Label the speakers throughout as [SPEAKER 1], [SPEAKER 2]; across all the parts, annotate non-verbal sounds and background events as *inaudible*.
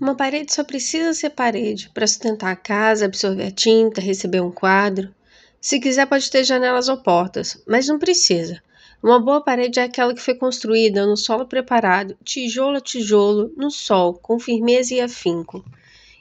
[SPEAKER 1] Uma parede só precisa ser parede para sustentar a casa, absorver a tinta, receber um quadro. Se quiser, pode ter janelas ou portas, mas não precisa. Uma boa parede é aquela que foi construída no solo preparado, tijolo a tijolo, no sol, com firmeza e afinco.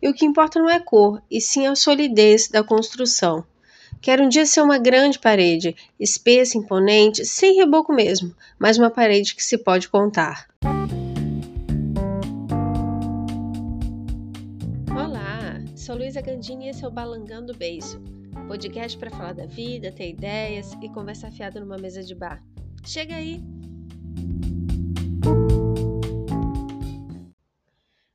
[SPEAKER 1] E o que importa não é a cor, e sim a solidez da construção. Quero um dia ser uma grande parede, espessa, imponente, sem reboco mesmo, mas uma parede que se pode contar. Sou Luísa Gandini e esse é o Balangando Beijo, podcast para falar da vida, ter ideias e conversa fiada numa mesa de bar. Chega aí!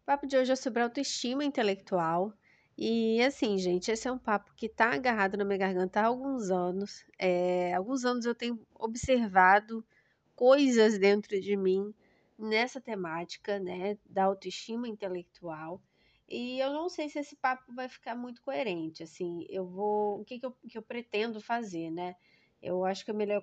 [SPEAKER 1] O papo de hoje é sobre autoestima intelectual. E assim, gente, esse é um papo que tá agarrado na minha garganta há alguns anos. É, alguns anos eu tenho observado coisas dentro de mim nessa temática, né, da autoestima intelectual. E eu não sei se esse papo vai ficar muito coerente, assim, eu vou, o que que eu, que eu pretendo fazer, né? Eu acho que é melhor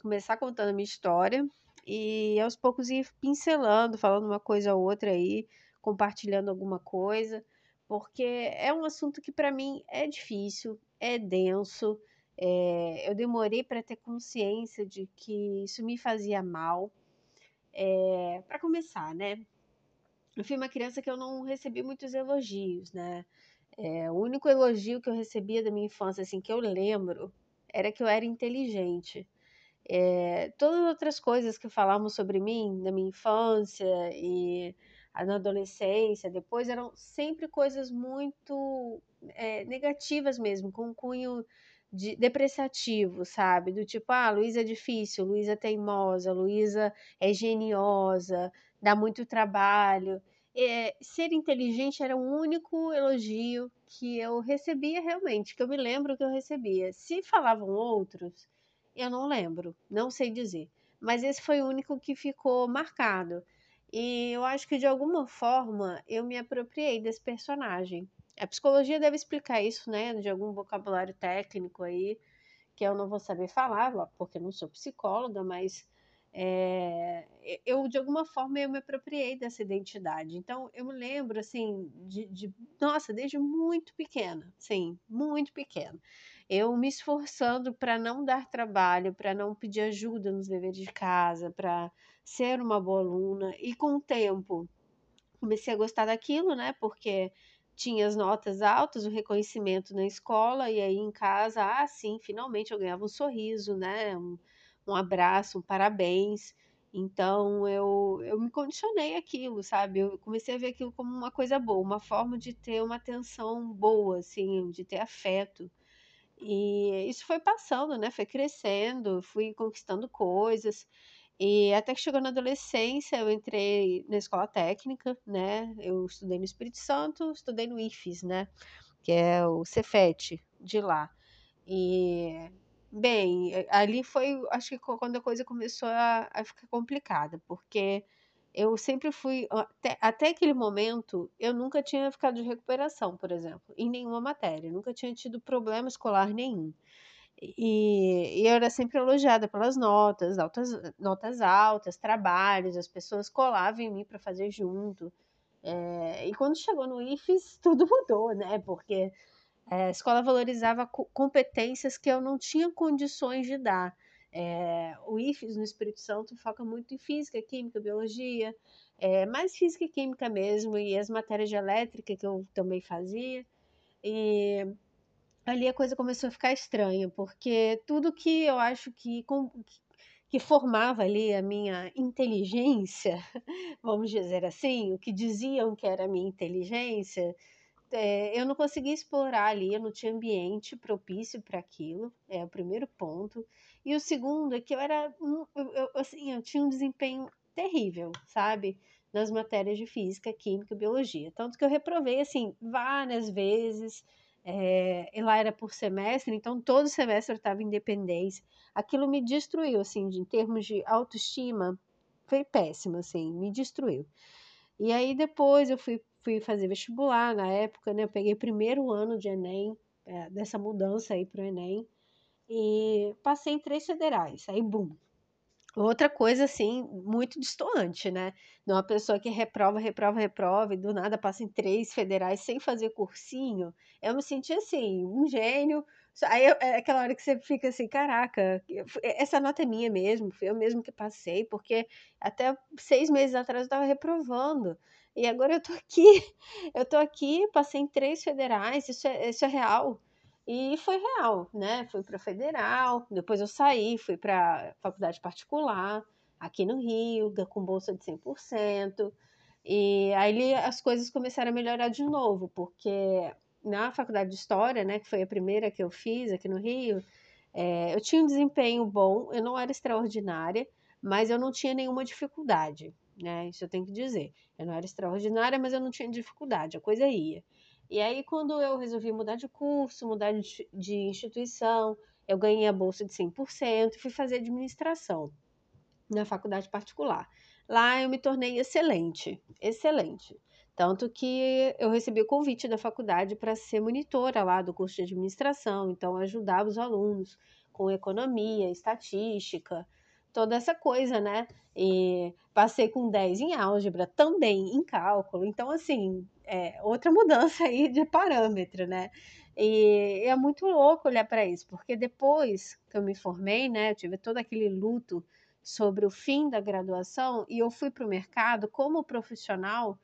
[SPEAKER 1] começar contando a minha história e aos poucos ir pincelando, falando uma coisa ou outra aí, compartilhando alguma coisa, porque é um assunto que para mim é difícil, é denso, é, eu demorei para ter consciência de que isso me fazia mal. É, para começar, né? Eu fui uma criança que eu não recebi muitos elogios, né? É, o único elogio que eu recebia da minha infância, assim, que eu lembro, era que eu era inteligente. É, todas as outras coisas que falavam sobre mim na minha infância e na adolescência, depois, eram sempre coisas muito é, negativas mesmo, com um cunho de, depreciativo, sabe? Do tipo, ah, Luísa é difícil, Luísa é teimosa, Luísa é geniosa, dá muito trabalho. É, ser inteligente era o único elogio que eu recebia realmente, que eu me lembro que eu recebia. Se falavam outros, eu não lembro, não sei dizer. Mas esse foi o único que ficou marcado. E eu acho que de alguma forma eu me apropriei desse personagem. A psicologia deve explicar isso, né? De algum vocabulário técnico aí, que eu não vou saber falar, porque não sou psicóloga, mas é, eu de alguma forma eu me apropriei dessa identidade. Então eu me lembro assim de, de nossa, desde muito pequena, sim, muito pequena, eu me esforçando para não dar trabalho, para não pedir ajuda nos deveres de casa, para ser uma boa aluna e com o tempo comecei a gostar daquilo, né? Porque tinha as notas altas, o reconhecimento na escola e aí em casa, ah, sim, finalmente eu ganhava um sorriso, né? Um, um abraço, um parabéns. Então eu, eu me condicionei aquilo, sabe? Eu comecei a ver aquilo como uma coisa boa, uma forma de ter uma atenção boa, assim, de ter afeto. E isso foi passando, né? Foi crescendo, fui conquistando coisas. E até que chegou na adolescência, eu entrei na escola técnica, né? Eu estudei no Espírito Santo, estudei no IFES, né? Que é o Cefet de lá. E Bem, eh, ali foi, acho que quando a coisa começou a, a ficar complicada, porque eu sempre fui, até, até aquele momento, eu nunca tinha ficado de recuperação, por exemplo, em nenhuma matéria, nunca tinha tido problema escolar nenhum. E, e eu era sempre elogiada pelas notas, altas, notas altas, trabalhos, as pessoas colavam em mim para fazer junto. É, e quando chegou no IFES, *laughs* tudo mudou, né? Porque é, a escola valorizava competências que eu não tinha condições de dar. É, o IFES no Espírito Santo foca muito em física, química, biologia, mais física e química mesmo, e as matérias de elétrica que eu também fazia. E ali a coisa começou a ficar estranha, porque tudo que eu acho que, que formava ali a minha inteligência, *laughs* vamos dizer assim, o que diziam que era a minha inteligência, é, eu não conseguia explorar ali, eu não tinha ambiente propício para aquilo, é o primeiro ponto. E o segundo é que eu era, eu, eu, assim, eu tinha um desempenho terrível, sabe? Nas matérias de física, química, biologia. Tanto que eu reprovei, assim, várias vezes. É, e lá era por semestre, então todo semestre eu estava em independência. Aquilo me destruiu, assim, de, em termos de autoestima, foi péssimo, assim, me destruiu. E aí depois eu fui fui fazer vestibular na época, né? Eu peguei primeiro ano de Enem, é, dessa mudança aí pro Enem, e passei em três federais, aí bum. Outra coisa, assim, muito distoante, né? De uma pessoa que reprova, reprova, reprova e do nada passa em três federais sem fazer cursinho. Eu me senti assim, um gênio. Aí é aquela hora que você fica assim, caraca, essa nota é minha mesmo, foi eu mesmo que passei, porque até seis meses atrás eu estava reprovando. E agora eu tô aqui, *laughs* eu tô aqui, passei em três federais, isso é, isso é real. E foi real, né? Fui para federal, depois eu saí, fui para faculdade particular, aqui no Rio, com bolsa de 100%. E aí as coisas começaram a melhorar de novo, porque na faculdade de História, né, que foi a primeira que eu fiz aqui no Rio, é, eu tinha um desempenho bom, eu não era extraordinária, mas eu não tinha nenhuma dificuldade, né? Isso eu tenho que dizer. Eu não era extraordinária, mas eu não tinha dificuldade, a coisa ia. E aí, quando eu resolvi mudar de curso, mudar de, de instituição, eu ganhei a bolsa de 100% e fui fazer administração na faculdade particular. Lá eu me tornei excelente, excelente. Tanto que eu recebi o convite da faculdade para ser monitora lá do curso de administração, então ajudava os alunos com economia, estatística, toda essa coisa, né? E passei com 10 em álgebra, também em cálculo. Então, assim, é outra *laughs* mudança aí de parâmetro, né? E é muito louco olhar para isso, porque depois que eu me formei, né, eu tive todo aquele luto sobre o fim da graduação e eu fui para o mercado como profissional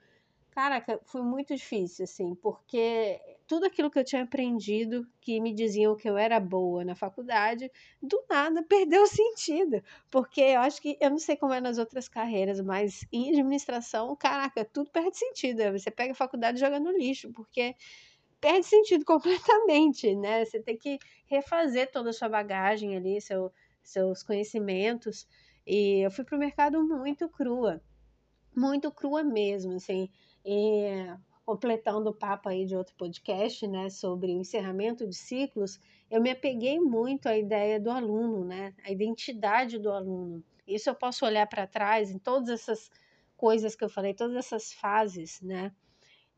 [SPEAKER 1] Caraca, foi muito difícil, assim, porque tudo aquilo que eu tinha aprendido, que me diziam que eu era boa na faculdade, do nada perdeu sentido. Porque eu acho que, eu não sei como é nas outras carreiras, mas em administração, caraca, tudo perde sentido. Você pega a faculdade e joga no lixo, porque perde sentido *laughs* completamente, né? Você tem que refazer toda a sua bagagem ali, seu, seus conhecimentos. E eu fui para o mercado muito crua, muito crua mesmo, assim. E completando o papo aí de outro podcast, né, sobre o encerramento de ciclos, eu me apeguei muito à ideia do aluno, né, a identidade do aluno. Isso eu posso olhar para trás em todas essas coisas que eu falei, todas essas fases, né,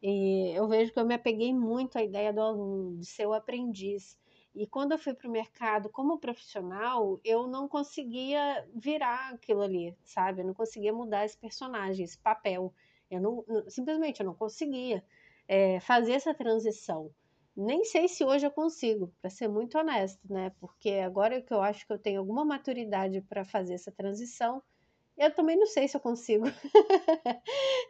[SPEAKER 1] e eu vejo que eu me apeguei muito à ideia do aluno, de ser o aprendiz. E quando eu fui para o mercado como profissional, eu não conseguia virar aquilo ali, sabe? Eu não conseguia mudar esse personagem, esse papel. Eu não, simplesmente eu não conseguia é, fazer essa transição. Nem sei se hoje eu consigo, para ser muito honesto, né? Porque agora que eu acho que eu tenho alguma maturidade para fazer essa transição, eu também não sei se eu consigo. *laughs*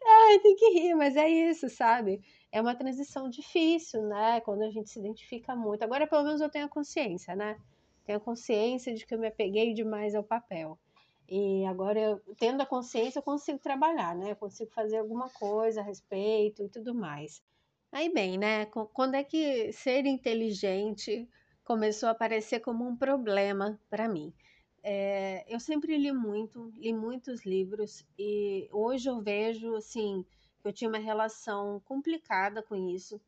[SPEAKER 1] Ai, tem que rir, mas é isso, sabe? É uma transição difícil, né? Quando a gente se identifica muito. Agora, pelo menos, eu tenho a consciência, né? Tenho a consciência de que eu me apeguei demais ao papel. E agora, eu, tendo a consciência, eu consigo trabalhar, né? Eu consigo fazer alguma coisa a respeito e tudo mais. Aí bem, né? Quando é que ser inteligente começou a aparecer como um problema para mim? É, eu sempre li muito, li muitos livros e hoje eu vejo assim que eu tinha uma relação complicada com isso,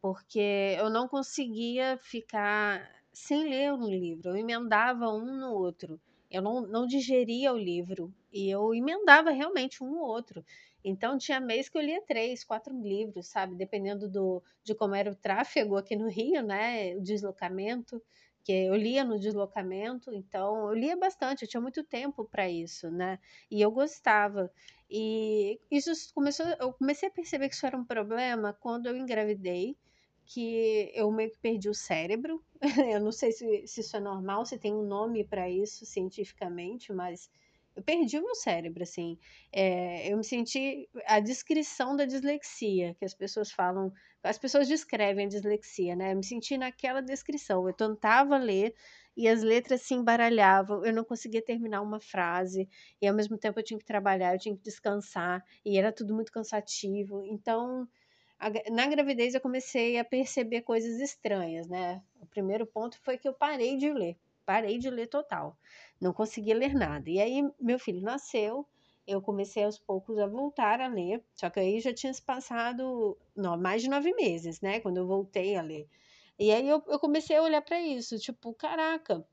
[SPEAKER 1] porque eu não conseguia ficar sem ler um livro, eu emendava um no outro eu não, não digeria o livro e eu emendava realmente um ou outro. Então tinha mês que eu lia três, quatro livros, sabe? Dependendo do, de como era o tráfego aqui no Rio, né? O deslocamento, que eu lia no deslocamento, então eu lia bastante, eu tinha muito tempo para isso, né? E eu gostava. E isso começou, eu comecei a perceber que isso era um problema quando eu engravidei que eu meio que perdi o cérebro. *laughs* eu não sei se, se isso é normal, se tem um nome para isso cientificamente, mas eu perdi o meu cérebro, assim. É, eu me senti a descrição da dislexia, que as pessoas falam, as pessoas descrevem a dislexia, né? Eu me senti naquela descrição. Eu tentava ler e as letras se embaralhavam, eu não conseguia terminar uma frase, e ao mesmo tempo eu tinha que trabalhar, eu tinha que descansar, e era tudo muito cansativo. Então, na gravidez eu comecei a perceber coisas estranhas, né? O primeiro ponto foi que eu parei de ler, parei de ler total, não conseguia ler nada. E aí meu filho nasceu, eu comecei aos poucos a voltar a ler, só que aí já tinha se passado não, mais de nove meses, né? Quando eu voltei a ler. E aí eu, eu comecei a olhar para isso, tipo, caraca,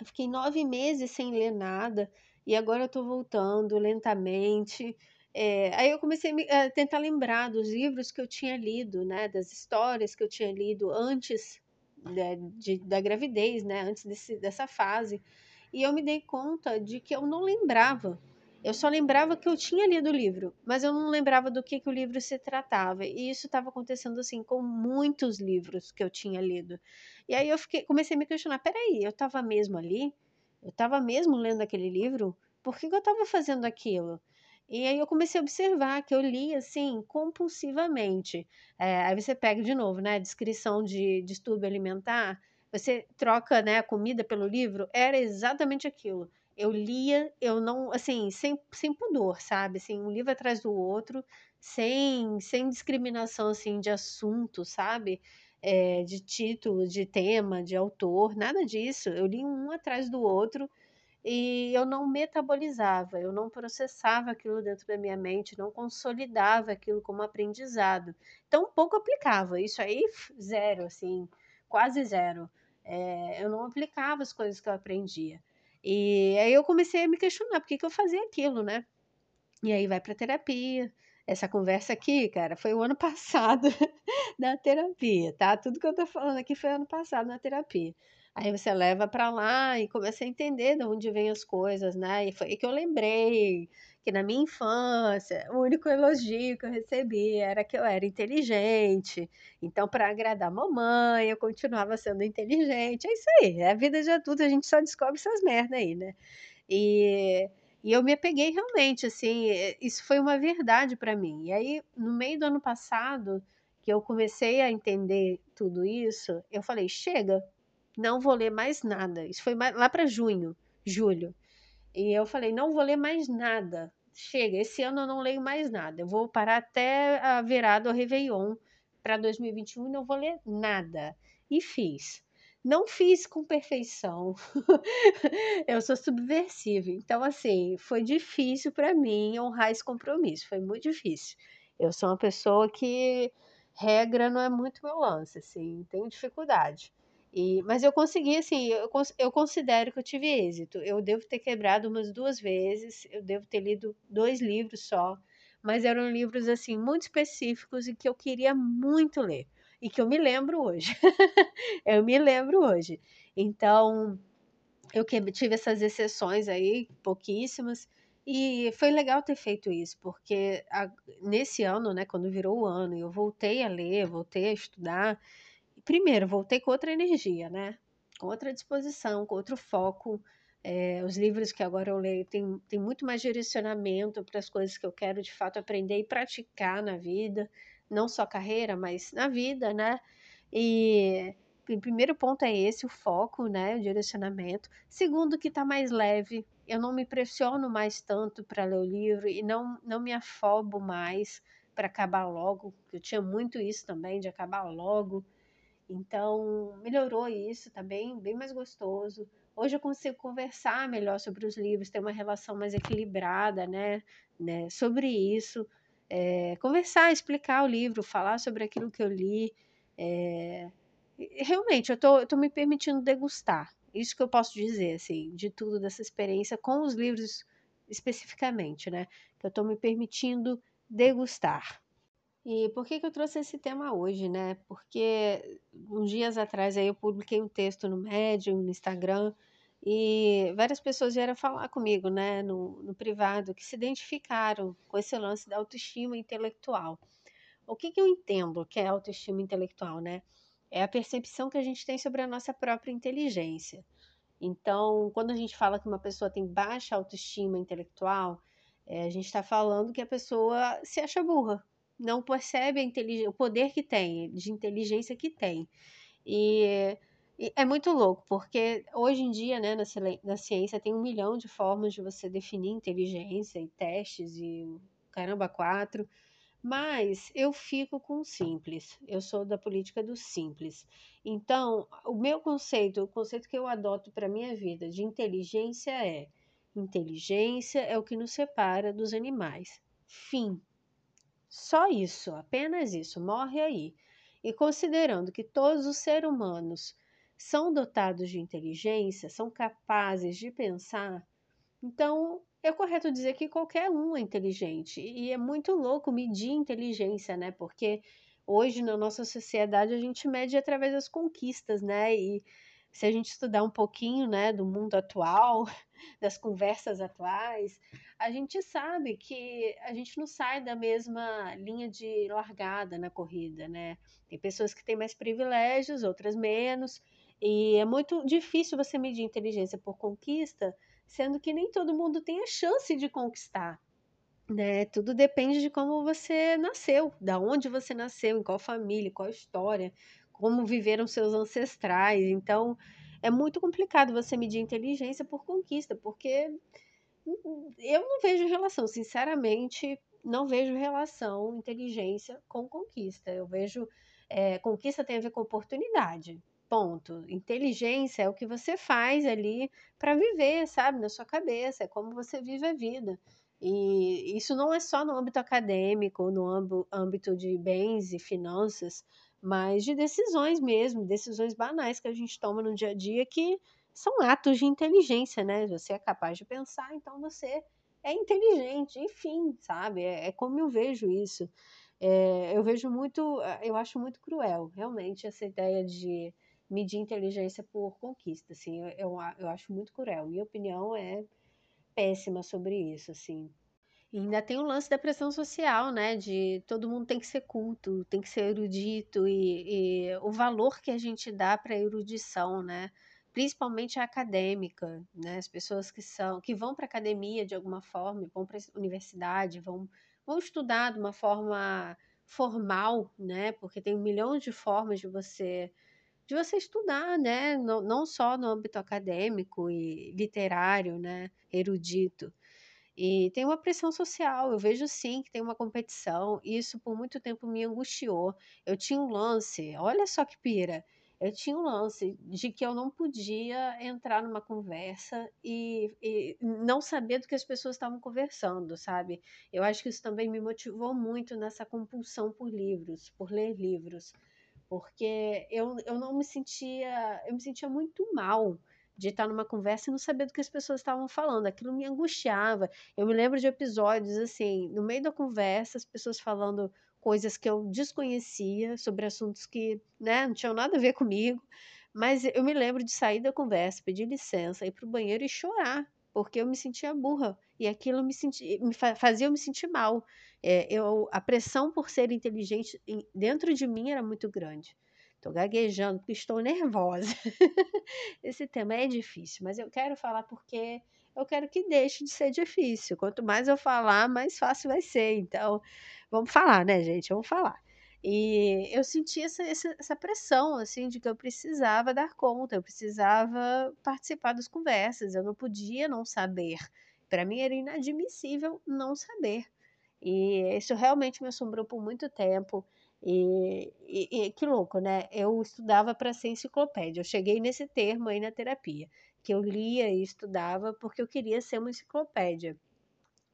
[SPEAKER 1] eu fiquei nove meses sem ler nada e agora eu tô voltando lentamente. É, aí eu comecei a tentar lembrar dos livros que eu tinha lido, né, das histórias que eu tinha lido antes de, de, da gravidez, né, antes desse, dessa fase. e eu me dei conta de que eu não lembrava. Eu só lembrava que eu tinha lido o livro, mas eu não lembrava do que, que o livro se tratava. E isso estava acontecendo assim com muitos livros que eu tinha lido. E aí eu fiquei, comecei a me questionar: peraí, eu estava mesmo ali? Eu estava mesmo lendo aquele livro? Por que, que eu estava fazendo aquilo? E aí eu comecei a observar que eu li assim compulsivamente. É, aí você pega de novo, né? Descrição de distúrbio alimentar. Você troca né, a comida pelo livro, era exatamente aquilo. Eu lia, eu não, assim, sem, sem pudor, sabe? Assim, um livro atrás do outro, sem, sem discriminação, assim, de assunto, sabe? É, de título, de tema, de autor, nada disso. Eu li um atrás do outro e eu não metabolizava, eu não processava aquilo dentro da minha mente, não consolidava aquilo como aprendizado. Então, pouco aplicava. Isso aí, *laughs* zero, assim, quase zero. É, eu não aplicava as coisas que eu aprendia. E aí eu comecei a me questionar por que, que eu fazia aquilo, né? E aí vai para terapia. Essa conversa aqui, cara, foi o ano *laughs* passado na terapia, tá? Tudo que eu tô falando aqui foi ano passado na terapia. Aí você leva para lá e começa a entender de onde vêm as coisas, né? E foi que eu lembrei que na minha infância, o único elogio que eu recebi era que eu era inteligente. Então, para agradar a mamãe, eu continuava sendo inteligente. É isso aí, é a vida de adulto, a gente só descobre essas merdas aí, né? E, e eu me apeguei realmente, assim, isso foi uma verdade para mim. E aí, no meio do ano passado, que eu comecei a entender tudo isso, eu falei: chega, não vou ler mais nada. Isso foi lá para junho, julho. E eu falei, não vou ler mais nada. Chega, esse ano eu não leio mais nada. Eu vou parar até a virada ao Réveillon para 2021 e não vou ler nada. E fiz. Não fiz com perfeição. *laughs* eu sou subversiva. Então, assim, foi difícil para mim honrar esse compromisso. Foi muito difícil. Eu sou uma pessoa que regra não é muito meu lance, assim, tenho dificuldade. E, mas eu consegui, assim, eu, eu considero que eu tive êxito. Eu devo ter quebrado umas duas vezes, eu devo ter lido dois livros só, mas eram livros, assim, muito específicos e que eu queria muito ler. E que eu me lembro hoje. *laughs* eu me lembro hoje. Então, eu tive essas exceções aí, pouquíssimas, e foi legal ter feito isso, porque a, nesse ano, né, quando virou o ano, eu voltei a ler, voltei a estudar, primeiro, voltei com outra energia, né? Com outra disposição, com outro foco. É, os livros que agora eu leio têm, têm muito mais direcionamento para as coisas que eu quero de fato aprender e praticar na vida, não só carreira, mas na vida, né? E o primeiro ponto é esse, o foco, né? O direcionamento. Segundo, que está mais leve. Eu não me pressiono mais tanto para ler o livro e não, não me afobo mais para acabar logo. Eu tinha muito isso também, de acabar logo. Então, melhorou isso, tá bem, bem mais gostoso. Hoje eu consigo conversar melhor sobre os livros, ter uma relação mais equilibrada, né, né sobre isso. É, conversar, explicar o livro, falar sobre aquilo que eu li. É, realmente, eu tô, eu tô me permitindo degustar. Isso que eu posso dizer, assim, de tudo dessa experiência com os livros especificamente, né? Que eu tô me permitindo degustar. E por que, que eu trouxe esse tema hoje, né? Porque uns dias atrás aí eu publiquei um texto no Medium, no Instagram, e várias pessoas vieram falar comigo, né, no, no privado, que se identificaram com esse lance da autoestima intelectual. O que, que eu entendo que é autoestima intelectual, né? É a percepção que a gente tem sobre a nossa própria inteligência. Então, quando a gente fala que uma pessoa tem baixa autoestima intelectual, é, a gente está falando que a pessoa se acha burra, não percebe o poder que tem, de inteligência que tem. E, e, é muito louco, porque hoje em dia, né, na, na ciência, tem um milhão de formas de você definir inteligência e testes e caramba, quatro. Mas eu fico com o simples. Eu sou da política do simples. Então, o meu conceito, o conceito que eu adoto para minha vida de inteligência é: inteligência é o que nos separa dos animais. Fim. Só isso, apenas isso, morre aí. E considerando que todos os seres humanos são dotados de inteligência, são capazes de pensar, então é correto dizer que qualquer um é inteligente. E é muito louco medir inteligência, né? Porque hoje na nossa sociedade a gente mede através das conquistas, né? E se a gente estudar um pouquinho, né, do mundo atual, *laughs* das conversas atuais, a gente sabe que a gente não sai da mesma linha de largada na corrida, né? Tem pessoas que têm mais privilégios, outras menos, e é muito difícil você medir inteligência por conquista, sendo que nem todo mundo tem a chance de conquistar. Né? Tudo depende de como você nasceu, da onde você nasceu, em qual família, qual história, como viveram seus ancestrais. Então, é muito complicado você medir inteligência por conquista, porque eu não vejo relação, sinceramente, não vejo relação inteligência com conquista. Eu vejo é, conquista tem a ver com oportunidade. Ponto. Inteligência é o que você faz ali para viver, sabe, na sua cabeça, é como você vive a vida. E isso não é só no âmbito acadêmico, no âmbito de bens e finanças, mas de decisões mesmo, decisões banais que a gente toma no dia a dia que são atos de inteligência, né? Você é capaz de pensar, então você é inteligente, enfim, sabe? É, é como eu vejo isso. É, eu vejo muito, eu acho muito cruel, realmente, essa ideia de medir inteligência por conquista, assim, eu, eu, eu acho muito cruel. Minha opinião é péssima sobre isso, assim. Ainda tem o lance da pressão social, né? De todo mundo tem que ser culto, tem que ser erudito, e, e o valor que a gente dá para a erudição, né? Principalmente a acadêmica, né? As pessoas que são, que vão para a academia de alguma forma, vão para a universidade, vão, vão estudar de uma forma formal, né? Porque tem um milhão de formas de você de você estudar, né? Não, não só no âmbito acadêmico e literário, né? Erudito. E tem uma pressão social, eu vejo sim que tem uma competição, e isso por muito tempo me angustiou. Eu tinha um lance, olha só que pira, eu tinha um lance de que eu não podia entrar numa conversa e, e não saber do que as pessoas estavam conversando, sabe? Eu acho que isso também me motivou muito nessa compulsão por livros, por ler livros porque eu, eu não me sentia, eu me sentia muito mal de estar numa conversa e não saber do que as pessoas estavam falando. Aquilo me angustiava. Eu me lembro de episódios assim, no meio da conversa, as pessoas falando coisas que eu desconhecia sobre assuntos que, né, não tinham nada a ver comigo. Mas eu me lembro de sair da conversa, pedir licença, ir para o banheiro e chorar, porque eu me sentia burra e aquilo me, senti, me fazia eu me sentir mal. É, eu, a pressão por ser inteligente dentro de mim era muito grande. Estou gaguejando porque estou nervosa. *laughs* Esse tema é difícil, mas eu quero falar porque eu quero que deixe de ser difícil. Quanto mais eu falar, mais fácil vai ser. Então, vamos falar, né, gente? Vamos falar. E eu senti essa, essa, pressão, assim, de que eu precisava dar conta, eu precisava participar das conversas, eu não podia não saber. Para mim era inadmissível não saber. E isso realmente me assombrou por muito tempo. E, e, e que louco, né? Eu estudava para ser enciclopédia. Eu cheguei nesse termo aí na terapia, que eu lia e estudava porque eu queria ser uma enciclopédia.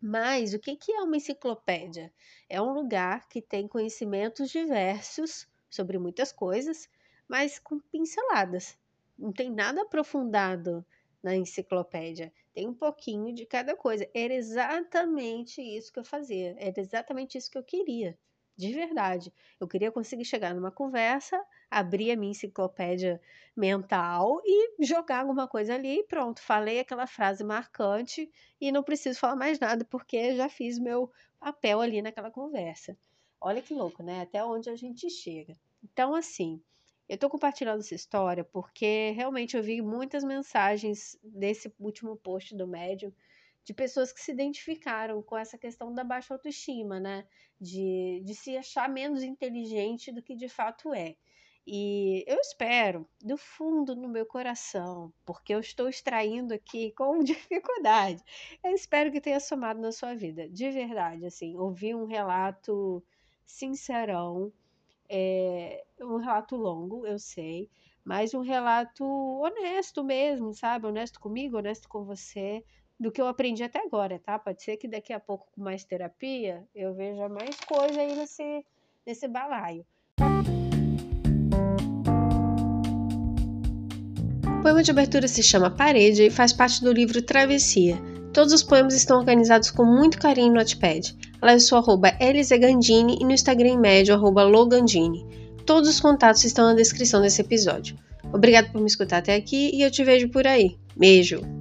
[SPEAKER 1] Mas o que, que é uma enciclopédia? É um lugar que tem conhecimentos diversos sobre muitas coisas, mas com pinceladas. Não tem nada aprofundado na enciclopédia. Tem um pouquinho de cada coisa. Era exatamente isso que eu fazia. Era exatamente isso que eu queria. De verdade. Eu queria conseguir chegar numa conversa, abrir a minha enciclopédia mental e jogar alguma coisa ali e pronto. Falei aquela frase marcante e não preciso falar mais nada porque já fiz meu papel ali naquela conversa. Olha que louco, né? Até onde a gente chega. Então, assim, eu estou compartilhando essa história porque realmente eu vi muitas mensagens desse último post do médium de pessoas que se identificaram com essa questão da baixa autoestima, né? De, de se achar menos inteligente do que de fato é. E eu espero, do fundo do meu coração, porque eu estou extraindo aqui com *laughs* dificuldade, eu espero que tenha somado na sua vida, de verdade, assim, ouvir um relato sincerão é um relato longo, eu sei, mas um relato honesto mesmo, sabe? Honesto comigo, honesto com você, do que eu aprendi até agora, tá? Pode ser que daqui a pouco, com mais terapia, eu veja mais coisa aí nesse, nesse balaio. O poema de abertura se chama Parede e faz parte do livro Travessia. Todos os poemas estão organizados com muito carinho no Notepad. Lá eu sou arroba Gandini e no Instagram médio arroba Logandini. Todos os contatos estão na descrição desse episódio. Obrigado por me escutar até aqui e eu te vejo por aí. Beijo!